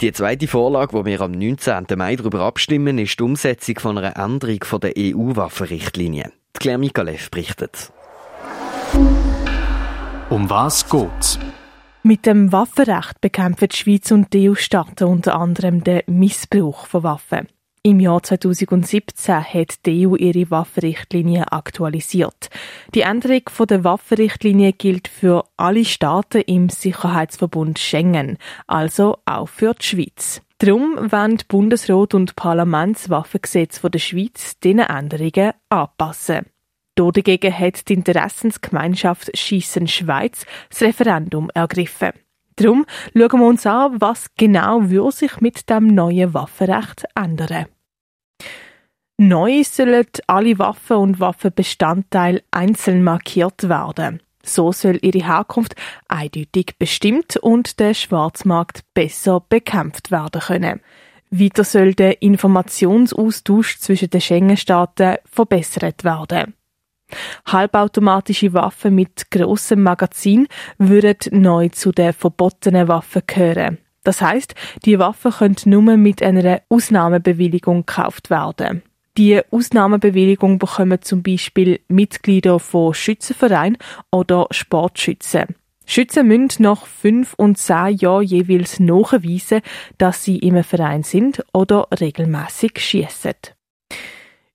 Die zweite Vorlage, wo wir am 19. Mai darüber abstimmen, ist die Umsetzung von einer Änderung von der EU-Waffenrichtlinie. Claire Mikalev berichtet. Um was geht's? Mit dem Waffenrecht bekämpfen die Schweiz und die EU-Staaten unter anderem den Missbrauch von Waffen. Im Jahr 2017 hat die EU ihre Waffenrichtlinie aktualisiert. Die Änderung der Waffenrichtlinie gilt für alle Staaten im Sicherheitsverbund Schengen, also auch für die Schweiz. Darum wollen Bundesrat und Parlamentswaffengesetz der Schweiz diesen Änderungen anpassen. Dagegen hat die Interessensgemeinschaft Schiessen Schweiz das Referendum ergriffen. Darum schauen wir uns an, was genau sich mit dem neuen Waffenrecht ändern. Neu sollen alle Waffen und Waffenbestandteile einzeln markiert werden. So soll ihre Herkunft eindeutig bestimmt und der Schwarzmarkt besser bekämpft werden können. Weiter soll der Informationsaustausch zwischen den Schengen-Staaten verbessert werden. Halbautomatische Waffen mit grossem Magazin würden neu zu den verbotenen Waffen gehören. Das heißt, die Waffen können nur mit einer Ausnahmebewilligung gekauft werden. Die Ausnahmebewilligung bekommen zum Beispiel Mitglieder von Schützenvereinen oder Sportschützen. Schützen müssen nach fünf und zehn Jahren jeweils nachweisen, dass sie im Verein sind oder regelmäßig schießen.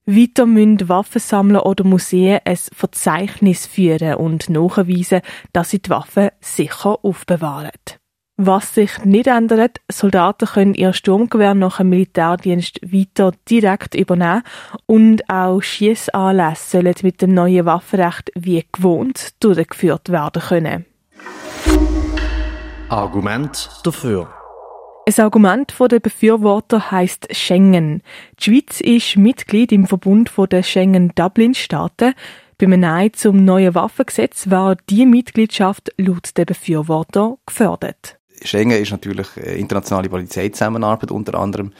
Weiter müssen Waffensammler oder Museen ein Verzeichnis führen und nachweisen, dass sie die Waffen sicher aufbewahren. Was sich nicht ändert, Soldaten können ihr Sturmgewehr nach dem Militärdienst weiter direkt übernehmen und auch Schiessanlässe sollen mit dem neuen Waffenrecht wie gewohnt durchgeführt werden können. Argument dafür. Ein Argument der Befürworter heißt Schengen. Die Schweiz ist Mitglied im Verbund der Schengen-Dublin-Staaten. Beim Nein zum neuen Waffengesetz war die Mitgliedschaft laut der Befürworter gefördert. Schengen ist natürlich internationale Polizeizusammenarbeit unter anderem.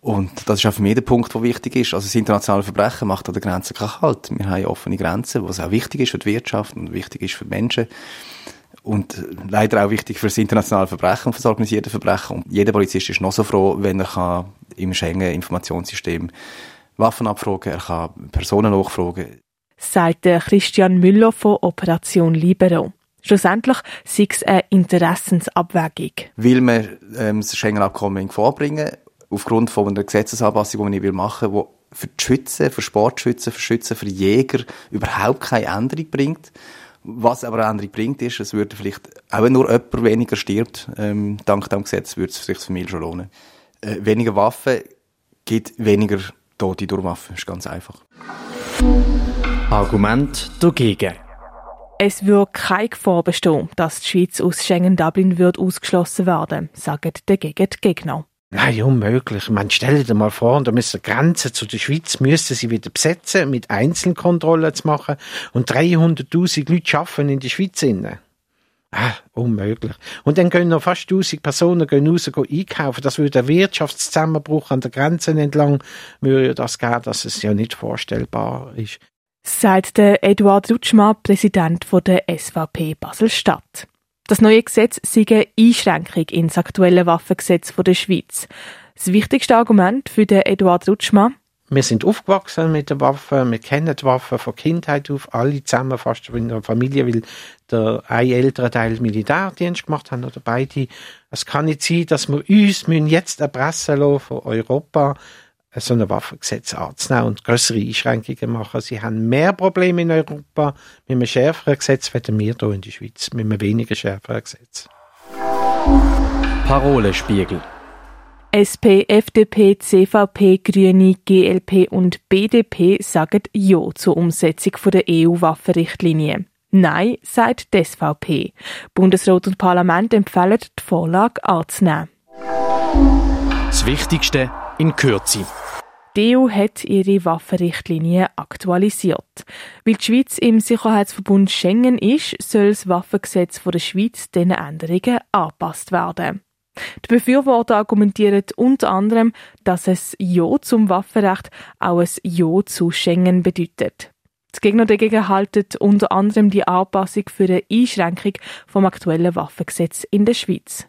Und das ist auch für mich der Punkt, der wichtig ist. Also das internationale Verbrechen macht an der Grenze keinen Halt. Wir haben offene Grenzen, was auch wichtig ist für die Wirtschaft und wichtig ist für die Menschen. Und leider auch wichtig für das internationale Verbrechen und für das organisierte Verbrechen. Und jeder Polizist ist noch so froh, wenn er kann im Schengen-Informationssystem Waffen abfragen, er kann Personen nachfragen. Sagt Christian Müller von Operation Libero. Schlussendlich sei es eine Interessensabwägung. Will man ähm, das Schengen-Abkommen vorbringen, aufgrund von einer Gesetzesanpassung, die ich machen will, die für die Schützen, für Sportschützen, für Schützen, für Jäger überhaupt keine Änderung bringt. Was aber eine Änderung bringt, ist, es würde vielleicht, auch wenn nur jemand weniger stirbt, ähm, dank dem Gesetz, würde es sich für mich schon lohnen. Äh, weniger Waffen gibt weniger Tote durch Waffen. Das ist ganz einfach. Argument dagegen. Es würde keine Gefahr bestehen, dass die Schweiz aus Schengen-Dublin wird ausgeschlossen werden, sagen dagegen die Gegner. Nein, unmöglich. Man stelle dir mal vor, da müssen Grenzen zu der Schweiz müssen sie wieder besetzen, mit Einzelkontrollen zu machen und 300.000 Leute schaffen in die Schweiz inne. Ah, unmöglich. Und dann gehen noch fast 1000 Personen gehen raus gehen einkaufen. Das würde ein Wirtschaftszusammenbruch an der Grenze entlang, würde das geben, dass es ja nicht vorstellbar ist sagt der Eduard Rutschmann, Präsident der SVP Basel-Stadt. Das neue Gesetz sei eine Einschränkung ins aktuelle Waffengesetz der Schweiz. Das wichtigste Argument für den Eduard Rutschmann wir sind aufgewachsen mit den Waffen, wir kennen die Waffen von Kindheit auf, alle zusammen fast in der Familie, weil der ein ältere Teil Militärdienst gemacht haben oder beide. Es kann nicht sein, dass wir uns jetzt erpressen lassen von Europa so ein Waffengesetz anzunehmen und größere Einschränkungen machen. Sie haben mehr Probleme in Europa mit einem schärferen Gesetz, werden wir hier in der Schweiz mit einem weniger schärferen Gesetz. Parolespiegel. SP, FDP, CVP, Grüne, GLP und BDP sagen Ja zur Umsetzung der EU-Waffenrichtlinie. Nein, sagt die SVP. Bundesrat und Parlament empfehlen, die Vorlage anzunehmen. Das Wichtigste in Kürze. Die EU hat ihre Waffenrichtlinie aktualisiert. Weil die Schweiz im Sicherheitsverbund Schengen ist, soll das Waffengesetz der Schweiz diesen Änderungen angepasst werden. Die Befürworter argumentieren unter anderem, dass es Ja zum Waffenrecht auch ein Ja zu Schengen bedeutet. Die Gegner dagegen halten unter anderem die Anpassung für eine Einschränkung vom aktuellen Waffengesetz in der Schweiz.